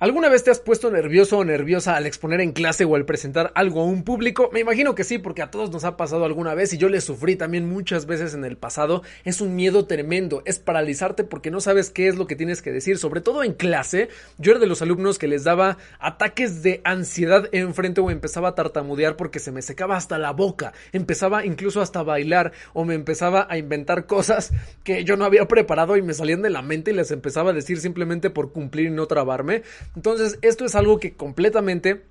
¿Alguna vez te has puesto nervioso o nerviosa al exponer en clase o al presentar algo a un público? Me imagino que sí, porque a todos nos ha pasado alguna vez y yo le sufrí también muchas veces en el pasado. Es un miedo tremendo, es paralizarte porque no sabes qué es lo que tienes que decir, sobre todo en clase. Yo era de los alumnos que les daba ataques de ansiedad enfrente o empezaba a tartamudear porque se me secaba hasta la boca, empezaba incluso hasta a bailar o me empezaba a inventar cosas que yo no había preparado y me salían de la mente y les empezaba a decir simplemente por cumplir y no trabarme. Entonces, esto es algo que completamente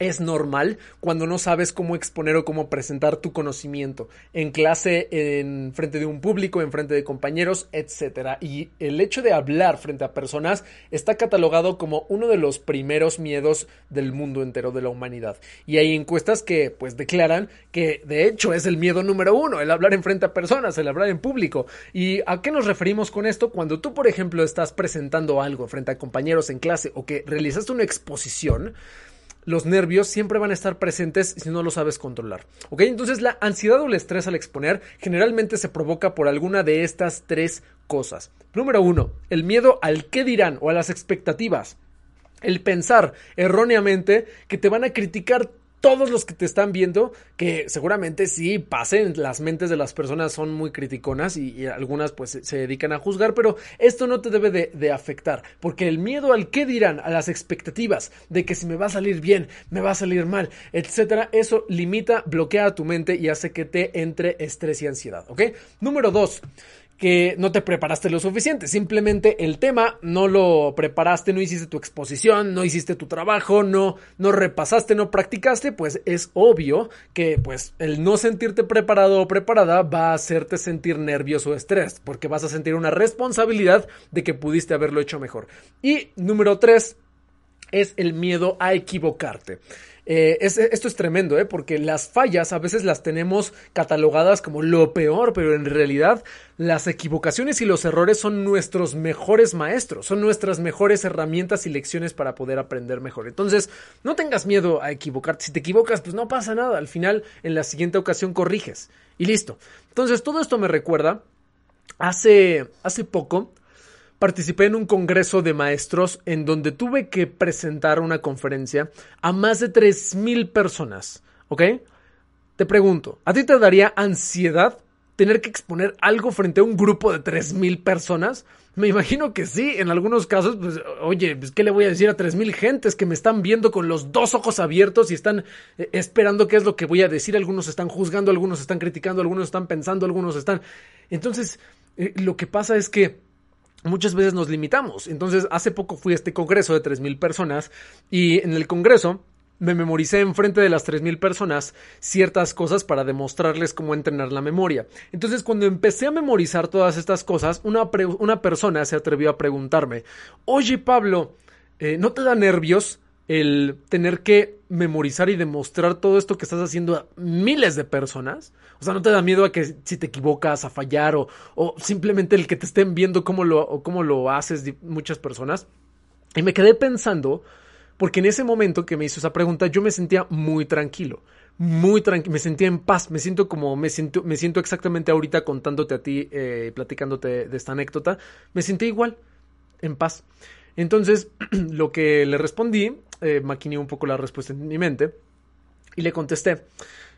es normal cuando no sabes cómo exponer o cómo presentar tu conocimiento en clase, en frente de un público, en frente de compañeros, etc. Y el hecho de hablar frente a personas está catalogado como uno de los primeros miedos del mundo entero de la humanidad. Y hay encuestas que pues declaran que de hecho es el miedo número uno, el hablar en frente a personas, el hablar en público. ¿Y a qué nos referimos con esto? Cuando tú, por ejemplo, estás presentando algo frente a compañeros en clase o que realizaste una exposición, los nervios siempre van a estar presentes si no lo sabes controlar. ¿Ok? Entonces la ansiedad o el estrés al exponer generalmente se provoca por alguna de estas tres cosas. Número uno, el miedo al qué dirán o a las expectativas. El pensar erróneamente que te van a criticar todos los que te están viendo, que seguramente sí pasen, las mentes de las personas son muy criticonas y, algunas pues se dedican a juzgar, pero esto no te debe de, afectar, porque el miedo al qué dirán, a las expectativas de que si me va a salir bien, me va a salir mal, etcétera, eso limita, bloquea tu mente y hace que te entre estrés y ansiedad, ¿ok? Número dos, que no te preparaste lo suficiente. Simplemente el tema no lo preparaste, no hiciste tu exposición, no hiciste tu trabajo, no, no repasaste, no practicaste, pues es obvio que pues el no sentirte preparado o preparada va a hacerte sentir nervioso o estrés, porque vas a sentir una responsabilidad de que pudiste haberlo hecho mejor. Y número tres es el miedo a equivocarte. Eh, esto es tremendo, ¿eh? porque las fallas a veces las tenemos catalogadas como lo peor, pero en realidad las equivocaciones y los errores son nuestros mejores maestros, son nuestras mejores herramientas y lecciones para poder aprender mejor. Entonces, no tengas miedo a equivocarte. Si te equivocas, pues no pasa nada. Al final, en la siguiente ocasión corriges. Y listo. Entonces, todo esto me recuerda, hace, hace poco, participé en un congreso de maestros en donde tuve que presentar una conferencia a más de 3.000 personas, ¿ok? Te pregunto, ¿a ti te daría ansiedad tener que exponer algo frente a un grupo de 3.000 personas? Me imagino que sí, en algunos casos, pues, oye, pues, ¿qué le voy a decir a 3.000 gentes que me están viendo con los dos ojos abiertos y están eh, esperando qué es lo que voy a decir? Algunos están juzgando, algunos están criticando, algunos están pensando, algunos están... Entonces, eh, lo que pasa es que muchas veces nos limitamos. Entonces, hace poco fui a este congreso de 3.000 personas y en el congreso me memoricé enfrente de las 3.000 personas ciertas cosas para demostrarles cómo entrenar la memoria. Entonces, cuando empecé a memorizar todas estas cosas, una, una persona se atrevió a preguntarme, oye Pablo, eh, ¿no te da nervios el tener que memorizar y demostrar todo esto que estás haciendo a miles de personas. O sea, no te da miedo a que si te equivocas, a fallar o, o simplemente el que te estén viendo cómo lo, o cómo lo haces muchas personas. Y me quedé pensando, porque en ese momento que me hizo esa pregunta, yo me sentía muy tranquilo. Muy tranquilo, me sentía en paz, me siento como, me siento, me siento exactamente ahorita contándote a ti, eh, platicándote de esta anécdota, me sentí igual, en paz. Entonces, lo que le respondí eh, maquiné un poco la respuesta en mi mente y le contesté,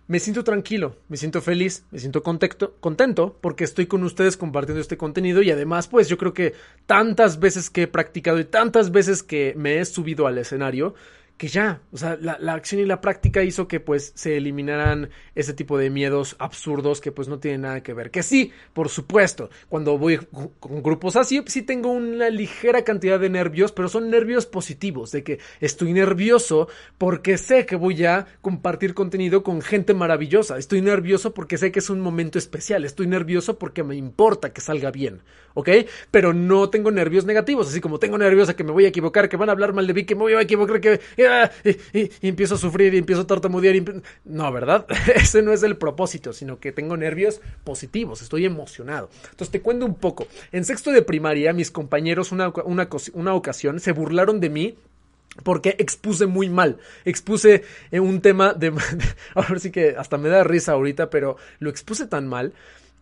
me siento tranquilo, me siento feliz, me siento contento, contento porque estoy con ustedes compartiendo este contenido y además pues yo creo que tantas veces que he practicado y tantas veces que me he subido al escenario que ya, o sea, la, acción y la práctica hizo que pues se eliminaran ese tipo de miedos absurdos que pues no tienen nada que ver. Que sí, por supuesto, cuando voy con grupos así, sí tengo una ligera cantidad de nervios, pero son nervios positivos, de que estoy nervioso porque sé que voy a compartir contenido con gente maravillosa, estoy nervioso porque sé que es un momento especial, estoy nervioso porque me importa que salga bien, ¿ok? Pero no tengo nervios negativos, así como tengo nervios a que me voy a equivocar, que van a hablar mal de mí, que me voy a equivocar, que y, empiezo a sufrir y empiezo a tartamudear. No, ¿verdad? Ese no es el propósito, sino que tengo nervios positivos, estoy emocionado. Entonces te cuento un poco. En sexto de primaria, mis compañeros una, una, ocasión se burlaron de mí porque expuse muy mal. Expuse un tema de... Ahora sí que hasta me da risa ahorita, pero lo expuse tan mal.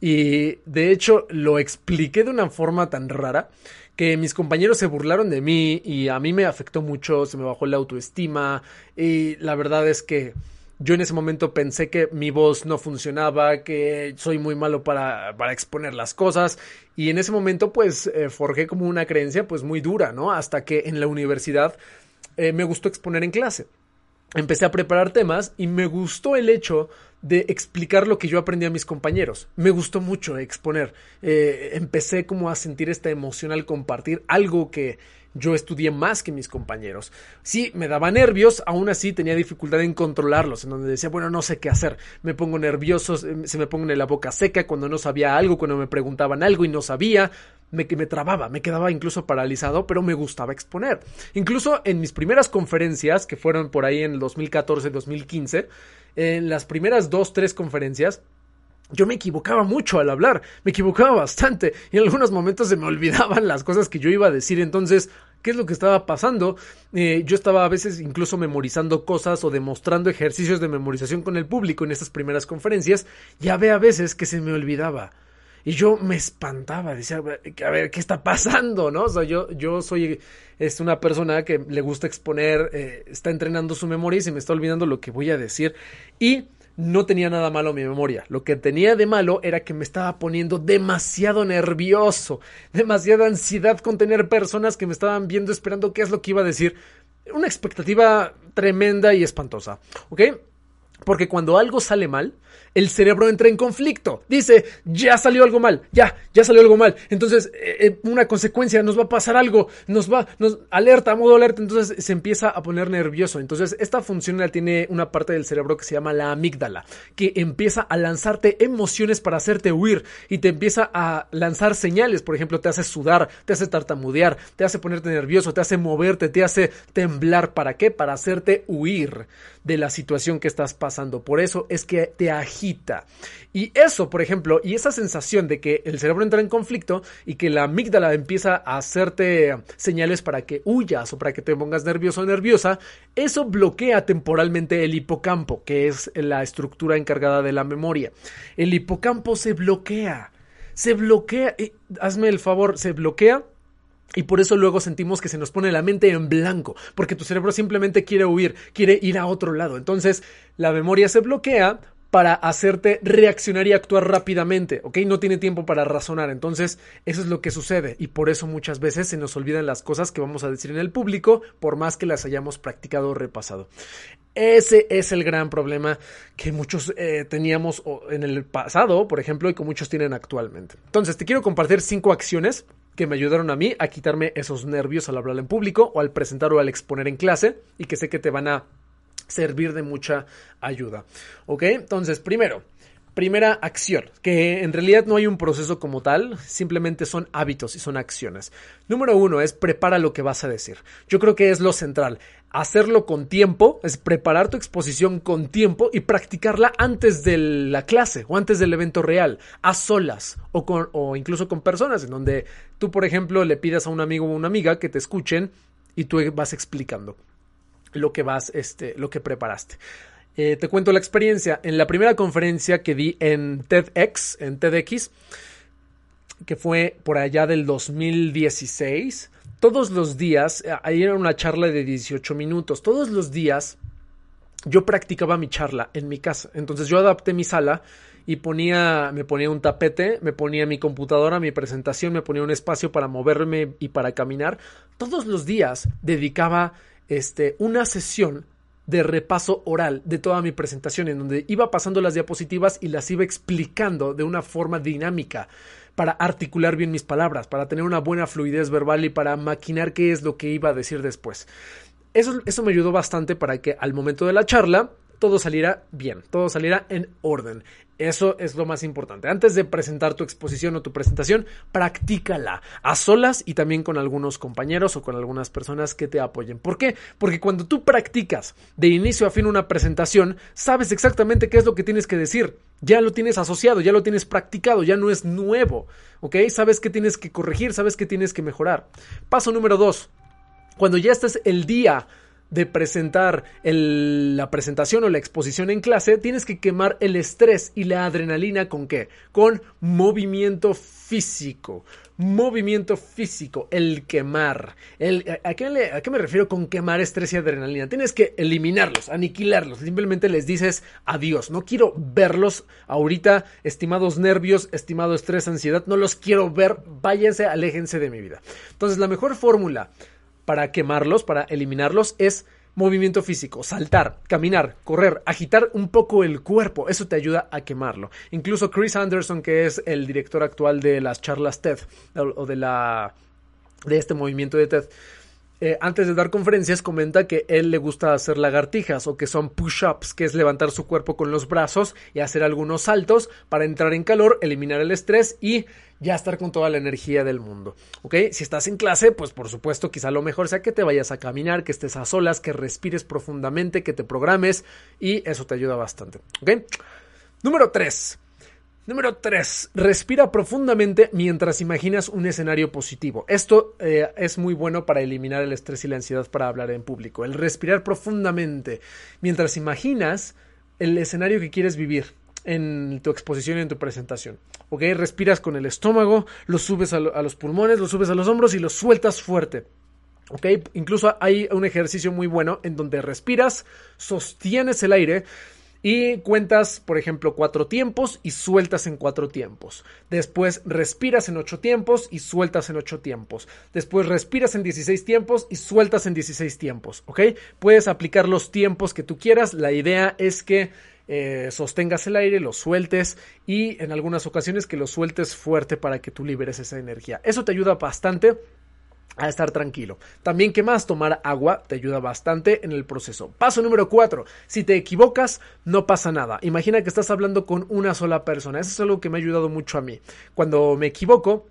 Y de hecho lo expliqué de una forma tan rara que mis compañeros se burlaron de mí y a mí me afectó mucho, se me bajó la autoestima y la verdad es que yo en ese momento pensé que mi voz no funcionaba, que soy muy malo para, para exponer las cosas y en ese momento pues eh, forjé como una creencia pues muy dura, ¿no? Hasta que en la universidad eh, me gustó exponer en clase. Empecé a preparar temas y me gustó el hecho de explicar lo que yo aprendí a mis compañeros. Me gustó mucho exponer. Eh, empecé como a sentir esta emoción al compartir algo que yo estudié más que mis compañeros. Sí, me daba nervios, aún así tenía dificultad en controlarlos, en donde decía, bueno, no sé qué hacer, me pongo nervioso, se me pongo en la boca seca cuando no sabía algo, cuando me preguntaban algo y no sabía, me, me trababa, me quedaba incluso paralizado, pero me gustaba exponer. Incluso en mis primeras conferencias, que fueron por ahí en el 2014-2015, en las primeras dos, tres conferencias, yo me equivocaba mucho al hablar, me equivocaba bastante y en algunos momentos se me olvidaban las cosas que yo iba a decir. Entonces, ¿qué es lo que estaba pasando? Eh, yo estaba a veces incluso memorizando cosas o demostrando ejercicios de memorización con el público en estas primeras conferencias. Ya ve a veces que se me olvidaba. Y yo me espantaba, decía, a ver, ¿qué está pasando? ¿No? O sea, yo, yo soy es una persona que le gusta exponer, eh, está entrenando su memoria y se me está olvidando lo que voy a decir. Y no tenía nada malo mi memoria. Lo que tenía de malo era que me estaba poniendo demasiado nervioso, demasiada ansiedad con tener personas que me estaban viendo esperando qué es lo que iba a decir. Una expectativa tremenda y espantosa. ¿Ok? Porque cuando algo sale mal, el cerebro entra en conflicto. Dice, ya salió algo mal, ya, ya salió algo mal. Entonces, eh, eh, una consecuencia, nos va a pasar algo, nos va, nos alerta, modo alerta. Entonces se empieza a poner nervioso. Entonces, esta función tiene una parte del cerebro que se llama la amígdala, que empieza a lanzarte emociones para hacerte huir y te empieza a lanzar señales. Por ejemplo, te hace sudar, te hace tartamudear, te hace ponerte nervioso, te hace moverte, te hace temblar. ¿Para qué? Para hacerte huir de la situación que estás pasando. Por eso es que te agita. Y eso, por ejemplo, y esa sensación de que el cerebro entra en conflicto y que la amígdala empieza a hacerte señales para que huyas o para que te pongas nervioso o nerviosa, eso bloquea temporalmente el hipocampo, que es la estructura encargada de la memoria. El hipocampo se bloquea. Se bloquea. Y, hazme el favor, se bloquea y por eso luego sentimos que se nos pone la mente en blanco, porque tu cerebro simplemente quiere huir, quiere ir a otro lado. Entonces, la memoria se bloquea para hacerte reaccionar y actuar rápidamente, ¿ok? No tiene tiempo para razonar. Entonces, eso es lo que sucede. Y por eso muchas veces se nos olvidan las cosas que vamos a decir en el público, por más que las hayamos practicado o repasado. Ese es el gran problema que muchos eh, teníamos en el pasado, por ejemplo, y que muchos tienen actualmente. Entonces, te quiero compartir cinco acciones que me ayudaron a mí a quitarme esos nervios al hablar en público o al presentar o al exponer en clase y que sé que te van a servir de mucha ayuda. ¿Ok? Entonces, primero, primera acción, que en realidad no hay un proceso como tal, simplemente son hábitos y son acciones. Número uno es prepara lo que vas a decir. Yo creo que es lo central. Hacerlo con tiempo, es preparar tu exposición con tiempo y practicarla antes de la clase o antes del evento real, a solas o, con, o incluso con personas, en donde tú, por ejemplo, le pidas a un amigo o una amiga que te escuchen y tú vas explicando lo que vas, este, lo que preparaste. Eh, te cuento la experiencia. En la primera conferencia que di en TEDx, en TEDx, que fue por allá del 2016, todos los días, eh, ahí era una charla de 18 minutos, todos los días yo practicaba mi charla en mi casa. Entonces yo adapté mi sala y ponía, me ponía un tapete, me ponía mi computadora, mi presentación, me ponía un espacio para moverme y para caminar. Todos los días dedicaba este, una sesión de repaso oral de toda mi presentación, en donde iba pasando las diapositivas y las iba explicando de una forma dinámica para articular bien mis palabras, para tener una buena fluidez verbal y para maquinar qué es lo que iba a decir después. Eso, eso me ayudó bastante para que al momento de la charla todo saliera bien, todo saliera en orden. Eso es lo más importante. Antes de presentar tu exposición o tu presentación, practícala a solas y también con algunos compañeros o con algunas personas que te apoyen. ¿Por qué? Porque cuando tú practicas de inicio a fin una presentación, sabes exactamente qué es lo que tienes que decir. Ya lo tienes asociado, ya lo tienes practicado, ya no es nuevo. ¿Ok? Sabes qué tienes que corregir, sabes qué tienes que mejorar. Paso número dos. Cuando ya estés el día de presentar la presentación o la exposición en clase, tienes que quemar el estrés y la adrenalina con qué? Con movimiento físico. Movimiento físico, el quemar. ¿a, qué ¿A qué me refiero con quemar estrés y adrenalina? Tienes que eliminarlos, aniquilarlos. Simplemente les dices adiós. No quiero verlos ahorita, estimados nervios, estimado estrés, ansiedad. No los quiero ver. Váyanse, aléjense de mi vida. Entonces, la mejor fórmula para quemarlos, para eliminarlos, es movimiento físico, saltar, caminar, correr, agitar un poco el cuerpo, eso te ayuda a quemarlo. Incluso Chris Anderson, que es el director actual de las charlas TED o de la de este movimiento de TED, eh, antes de dar conferencias comenta que él le gusta hacer lagartijas o que son push-ups, que es levantar su cuerpo con los brazos y hacer algunos saltos para entrar en calor, eliminar el estrés y ya estar con toda la energía del mundo. ¿Ok? Si estás en clase, pues por supuesto, quizá lo mejor sea que te vayas a caminar, que estés a solas, que respires profundamente, que te programes y eso te ayuda bastante. ¿Ok? Número 3. Número 3. Respira profundamente mientras imaginas un escenario positivo. Esto eh, es muy bueno para eliminar el estrés y la ansiedad para hablar en público. El respirar profundamente mientras imaginas el escenario que quieres vivir en tu exposición y en tu presentación. ¿Ok? Respiras con el estómago, lo subes a, los pulmones, lo subes a los hombros y lo sueltas fuerte. ¿Ok? Incluso hay un ejercicio muy bueno en donde respiras, sostienes el aire y cuentas, por ejemplo, cuatro tiempos y sueltas en cuatro tiempos. Después respiras en ocho tiempos y sueltas en ocho tiempos. Después respiras en 16 tiempos y sueltas en 16 tiempos. ¿Ok? Puedes aplicar los tiempos que tú quieras. La idea es que eh, sostengas el aire, lo sueltes y en algunas ocasiones que lo sueltes fuerte para que tú liberes esa energía. Eso te ayuda bastante a estar tranquilo. También, ¿qué más? Tomar agua te ayuda bastante en el proceso. Paso número 4. Si te equivocas, no pasa nada. Imagina que estás hablando con una sola persona. Eso es algo que me ha ayudado mucho a mí. Cuando me equivoco,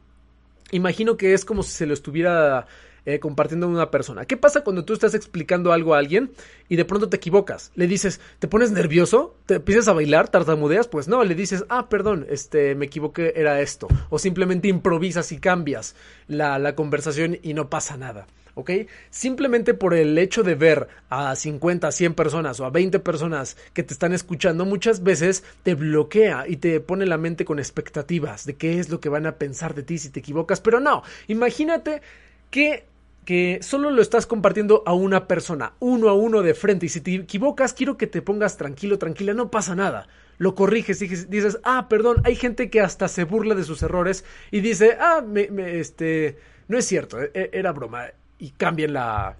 imagino que es como si se lo estuviera eh, compartiendo con una persona. ¿Qué pasa cuando tú estás explicando algo a alguien y de pronto te equivocas? Le dices, ¿te pones nervioso? ¿Te empiezas a bailar? ¿Tartamudeas? Pues no, le dices, ah, perdón, este, me equivoqué, era esto. O simplemente improvisas y cambias la, la conversación y no pasa nada. ¿ok? Simplemente por el hecho de ver a 50, 100 personas o a 20 personas que te están escuchando, muchas veces te bloquea y te pone la mente con expectativas de qué es lo que van a pensar de ti si te equivocas. Pero no, imagínate que solo lo estás compartiendo a una persona, uno a uno de frente. Y si te equivocas, quiero que te pongas tranquilo, tranquila, no pasa nada. Lo corriges y dices, ah, perdón, hay gente que hasta se burla de sus errores y dice, ah, me, este, no es cierto, e, e, era broma. Y cambian la,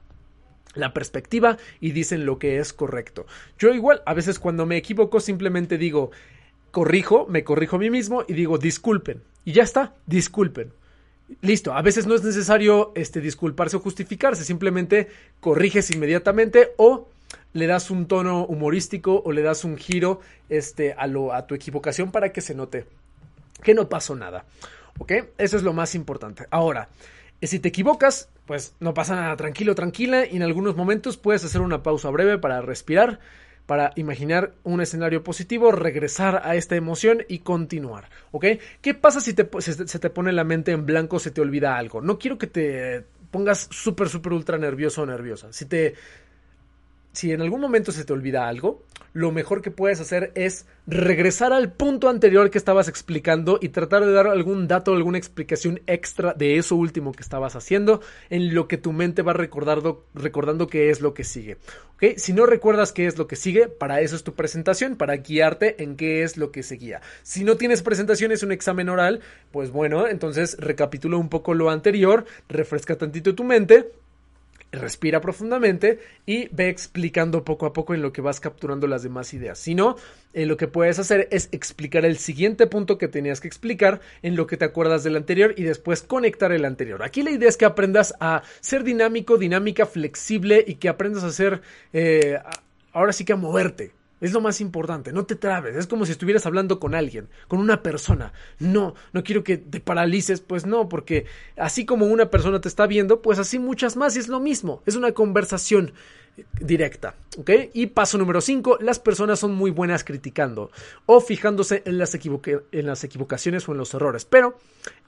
la perspectiva y dicen lo que es correcto. Yo igual, a veces cuando me equivoco simplemente digo, corrijo, me corrijo a mí mismo y digo, disculpen. Y ya está, disculpen. Listo, a veces no es necesario este, disculparse o justificarse, simplemente corriges inmediatamente o le das un tono humorístico o le das un giro este, a, lo, a tu equivocación para que se note que no pasó nada. ¿Ok? Eso es lo más importante. Ahora, si te equivocas, pues no pasa nada, tranquilo, tranquila, y en algunos momentos puedes hacer una pausa breve para respirar para imaginar un escenario positivo, regresar a esta emoción y continuar, ¿ok? ¿Qué pasa si, te, se te pone la mente en blanco, se te olvida algo? No quiero que te pongas súper, súper ultra nervioso o nerviosa. Si te si en algún momento se te olvida algo, lo mejor que puedes hacer es regresar al punto anterior que estabas explicando y tratar de dar algún dato, alguna explicación extra de eso último que estabas haciendo, en lo que tu mente va recordando, recordando qué es lo que sigue. ¿Ok? Si no recuerdas qué es lo que sigue, para eso es tu presentación, para guiarte en qué es lo que seguía. Si no tienes presentación, es un examen oral, pues bueno, entonces recapitula un poco lo anterior, refresca tantito tu mente respira profundamente y ve explicando poco a poco en lo que vas capturando las demás ideas. Si no, eh, lo que puedes hacer es explicar el siguiente punto que tenías que explicar en lo que te acuerdas del anterior y después conectar el anterior. Aquí la idea es que aprendas a ser dinámico, dinámica, flexible y que aprendas a ser, eh, ahora sí que a moverte. Es lo más importante, no te trabes, es como si estuvieras hablando con alguien, con una persona. No, no quiero que te paralices, pues no, porque así como una persona te está viendo, pues así muchas más y es lo mismo, es una conversación directa, ¿ok? Y paso número 5, las personas son muy buenas criticando o fijándose en las, en las equivocaciones o en los errores, pero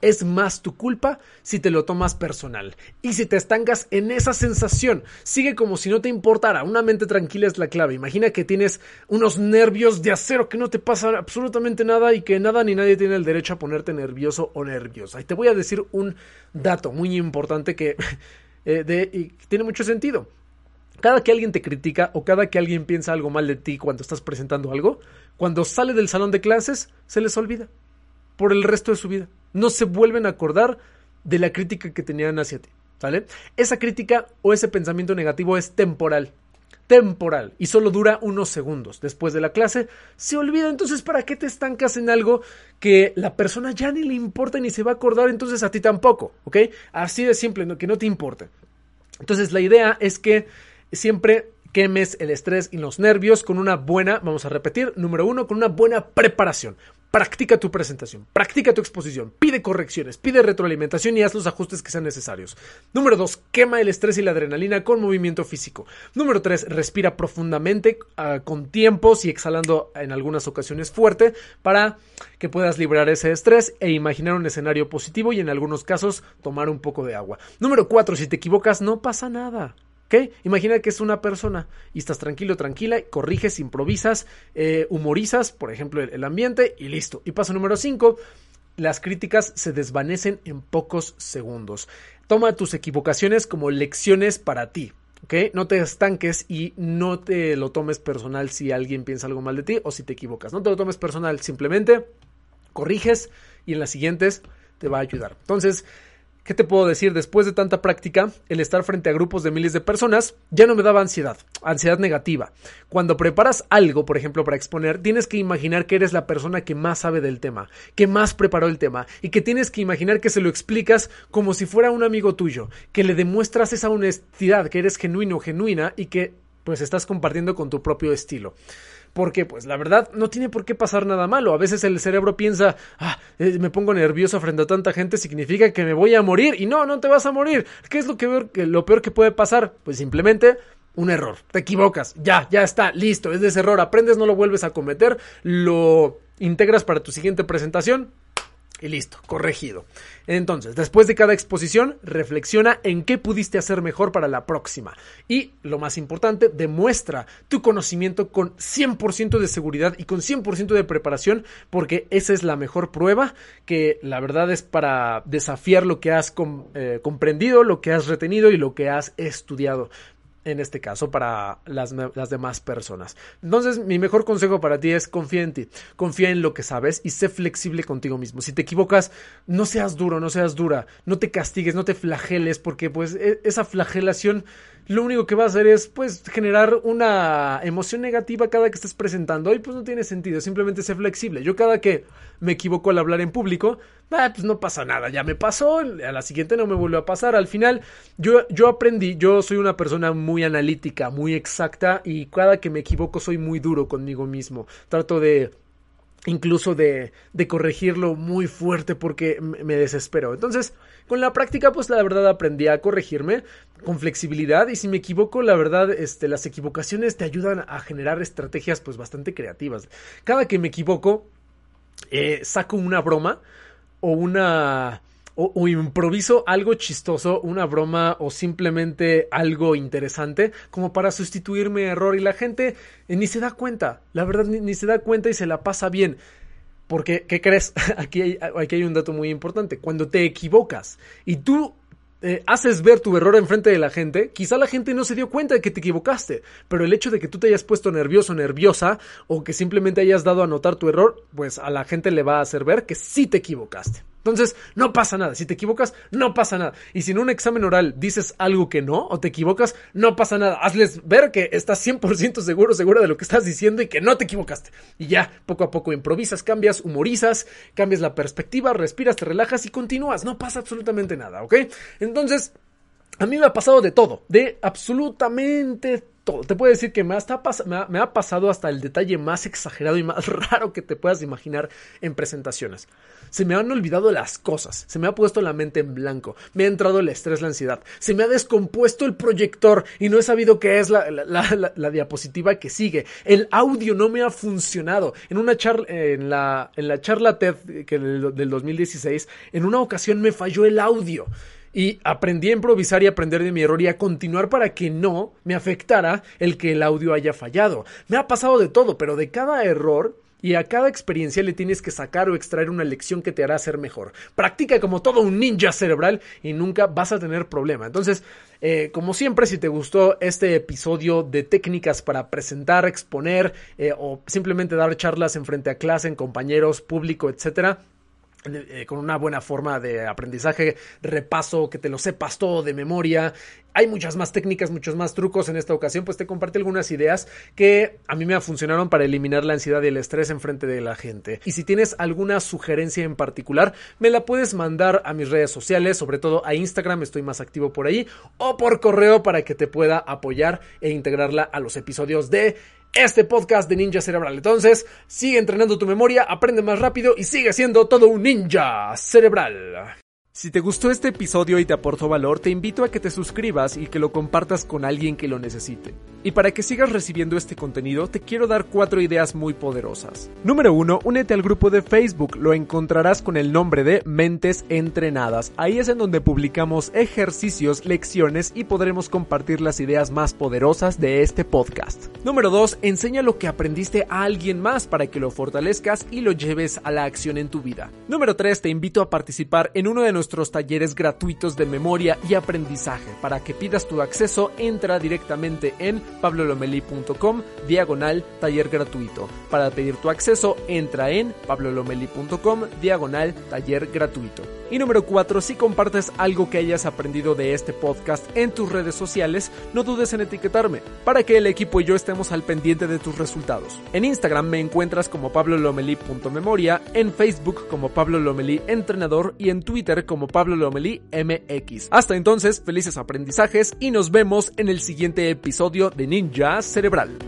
es más tu culpa si te lo tomas personal. Y si te estancas en esa sensación, sigue como si no te importara, una mente tranquila es la clave. Imagina que tienes unos nervios de acero que no te pasa absolutamente nada y que nada ni nadie tiene el derecho a ponerte nervioso o nerviosa. Y te voy a decir un dato muy importante que eh, tiene mucho sentido cada que alguien te critica o cada que alguien piensa algo mal de ti cuando estás presentando algo, cuando sale del salón de clases, se les olvida por el resto de su vida. No se vuelven a acordar de la crítica que tenían hacia ti, ¿sale? Esa crítica o ese pensamiento negativo es temporal. Temporal y solo dura unos segundos. Después de la clase se olvida. Entonces, ¿para qué te estancas en algo que la persona ya ni le importa ni se va a acordar? Entonces a ti tampoco, ¿ok? Así de simple, que no te importe. Entonces, la idea es que siempre quemes el estrés y los nervios con una buena, vamos a repetir, número uno, con una buena preparación. Practica tu presentación, practica tu exposición, pide correcciones, pide retroalimentación y haz los ajustes que sean necesarios. Número dos, quema el estrés y la adrenalina con movimiento físico. Número tres, respira profundamente, ah, con tiempos y exhalando en algunas ocasiones fuerte para que puedas liberar ese estrés e imaginar un escenario positivo y en algunos casos tomar un poco de agua. Número cuatro, si te equivocas, no pasa nada. Imagina que es una persona y estás tranquilo, tranquila, corriges, improvisas, eh, humorizas, por ejemplo, el, ambiente y listo. Y paso número 5, las críticas se desvanecen en pocos segundos. Toma tus equivocaciones como lecciones para ti. ¿ok? No te estanques y no te lo tomes personal si alguien piensa algo mal de ti o si te equivocas. No te lo tomes personal, simplemente corriges y en las siguientes te va a ayudar. Entonces, ¿Qué te puedo decir? Después de tanta práctica, el estar frente a grupos de miles de personas ya no me daba ansiedad, ansiedad negativa. Cuando preparas algo, por ejemplo, para exponer, tienes que imaginar que eres la persona que más sabe del tema, que más preparó el tema, y que tienes que imaginar que se lo explicas como si fuera un amigo tuyo, que le demuestras esa honestidad, que eres genuino, genuina, y que pues estás compartiendo con tu propio estilo. Porque, pues, la verdad, no tiene por qué pasar nada malo. A veces el cerebro piensa, ah, eh, me pongo nervioso frente a tanta gente, significa que me voy a morir. Y no, no te vas a morir. ¿Qué es lo, que, lo peor que puede pasar? Pues simplemente un error. Te equivocas. Ya, ya está, listo. Es de ese error. Aprendes, no lo vuelves a cometer. Lo integras para tu siguiente presentación y listo, corregido. Entonces, después de cada exposición, reflexiona en qué pudiste hacer mejor para la próxima. Y, lo más importante, demuestra tu conocimiento con 100% de seguridad y con 100% de preparación, porque esa es la mejor prueba, que la verdad es para desafiar lo que has eh, comprendido, lo que has retenido y lo que has estudiado en este caso para las, las, demás personas. Entonces, mi mejor consejo para ti es confía en ti, confía en lo que sabes y sé flexible contigo mismo. Si te equivocas, no seas duro, no seas dura, no te castigues, no te flageles, porque pues e, esa flagelación lo único que va a hacer es pues generar una emoción negativa cada que estés presentando y pues no tiene sentido, simplemente sé flexible. Yo cada que me equivoco al hablar en público, ah, pues no pasa nada, ya me pasó, a la siguiente no me vuelve a pasar. Al final yo, yo aprendí, yo soy una persona muy analítica, muy exacta y cada que me equivoco soy muy duro conmigo mismo. Trato de incluso de, de corregirlo muy fuerte porque me desespero. Entonces, con la práctica, pues la verdad aprendí a corregirme con flexibilidad y si me equivoco, la verdad, este, las equivocaciones te ayudan a generar estrategias pues bastante creativas. Cada que me equivoco, eh, saco una broma o una... O, improviso algo chistoso, una broma o simplemente algo interesante como para sustituir mi error y la gente eh, ni se da cuenta, la verdad ni, se da cuenta y se la pasa bien. Porque, ¿qué crees? Aquí aquí hay un dato muy importante. Cuando te equivocas y tú haces ver tu error enfrente de la gente, quizá la gente no se dio cuenta de que te equivocaste, pero el hecho de que tú te hayas puesto nervioso, nerviosa, o que simplemente hayas dado a notar tu error, pues a la gente le va a hacer ver que sí te equivocaste. Entonces, no pasa nada. Si te equivocas, no pasa nada. Y si en un examen oral dices algo que no o te equivocas, no pasa nada. Hazles ver que estás 100% seguro, segura de lo que estás diciendo y que no te equivocaste. Y ya, poco a poco improvisas, cambias, humorizas, cambias la perspectiva, respiras, te relajas y continúas. No pasa absolutamente nada, ¿ok? Entonces, a mí me ha pasado de todo, de absolutamente todo. Te puedo decir que me, ha, pasado hasta el detalle más exagerado y más raro que te puedas imaginar en presentaciones. Se me han olvidado las cosas, se me ha puesto la mente en blanco, me ha entrado el estrés, la ansiedad, se me ha descompuesto el proyector y no he sabido qué es la, diapositiva que sigue. El audio no me ha funcionado. En una charla, en la, charla TED que del, del 2016, en una ocasión me falló el audio. Y aprendí a improvisar y aprender de mi error y a continuar para que no me afectara el que el audio haya fallado. Me ha pasado de todo, pero de cada error y a cada experiencia le tienes que sacar o extraer una lección que te hará ser mejor. Practica como todo un ninja cerebral y nunca vas a tener problema. Entonces, eh, como siempre, si te gustó este episodio de técnicas para presentar, exponer eh, o simplemente dar charlas en frente a clase, en compañeros, público, etcétera, eh, con una buena forma de aprendizaje, repaso, que te lo sepas todo de memoria. Hay muchas más técnicas, muchos más trucos en esta ocasión, pues te compartí algunas ideas que a mí me funcionaron para eliminar la ansiedad y el estrés en frente de la gente. Y si tienes alguna sugerencia en particular, me la puedes mandar a mis redes sociales, sobre todo a Instagram, estoy más activo por ahí, o por correo para que te pueda apoyar e integrarla a los episodios de este podcast de Ninja Cerebral. Entonces, sigue entrenando tu memoria, aprende más rápido y sigue siendo todo un ninja cerebral. Si te gustó este episodio y te aportó valor, te invito a que te suscribas y que lo compartas con alguien que lo necesite. Y para que sigas recibiendo este contenido, te quiero dar cuatro ideas muy poderosas. Número 1. Únete al grupo de Facebook. Lo encontrarás con el nombre de Mentes Entrenadas. Ahí es en donde publicamos ejercicios, lecciones y podremos compartir las ideas más poderosas de este podcast. Número 2. Enseña lo que aprendiste a alguien más para que lo fortalezcas y lo lleves a la acción en tu vida. Número 3. Te invito a participar en uno de nuestros talleres gratuitos de memoria y aprendizaje. Para que pidas tu acceso, entra directamente en pablolomeli.com diagonal taller gratuito. Para pedir tu acceso, entra en pablolomeli.com diagonal taller gratuito. Y número 4, si compartes algo que hayas aprendido de este podcast en tus redes sociales, no dudes en etiquetarme para que el equipo y yo estemos al pendiente de tus resultados. En Instagram me encuentras como pablolomeli.memoria, en Facebook como Pablo Lomeli Entrenador y en Twitter como Pablo Lomeli MX. Hasta entonces, felices aprendizajes y nos vemos en el siguiente episodio de Ninja Cerebral.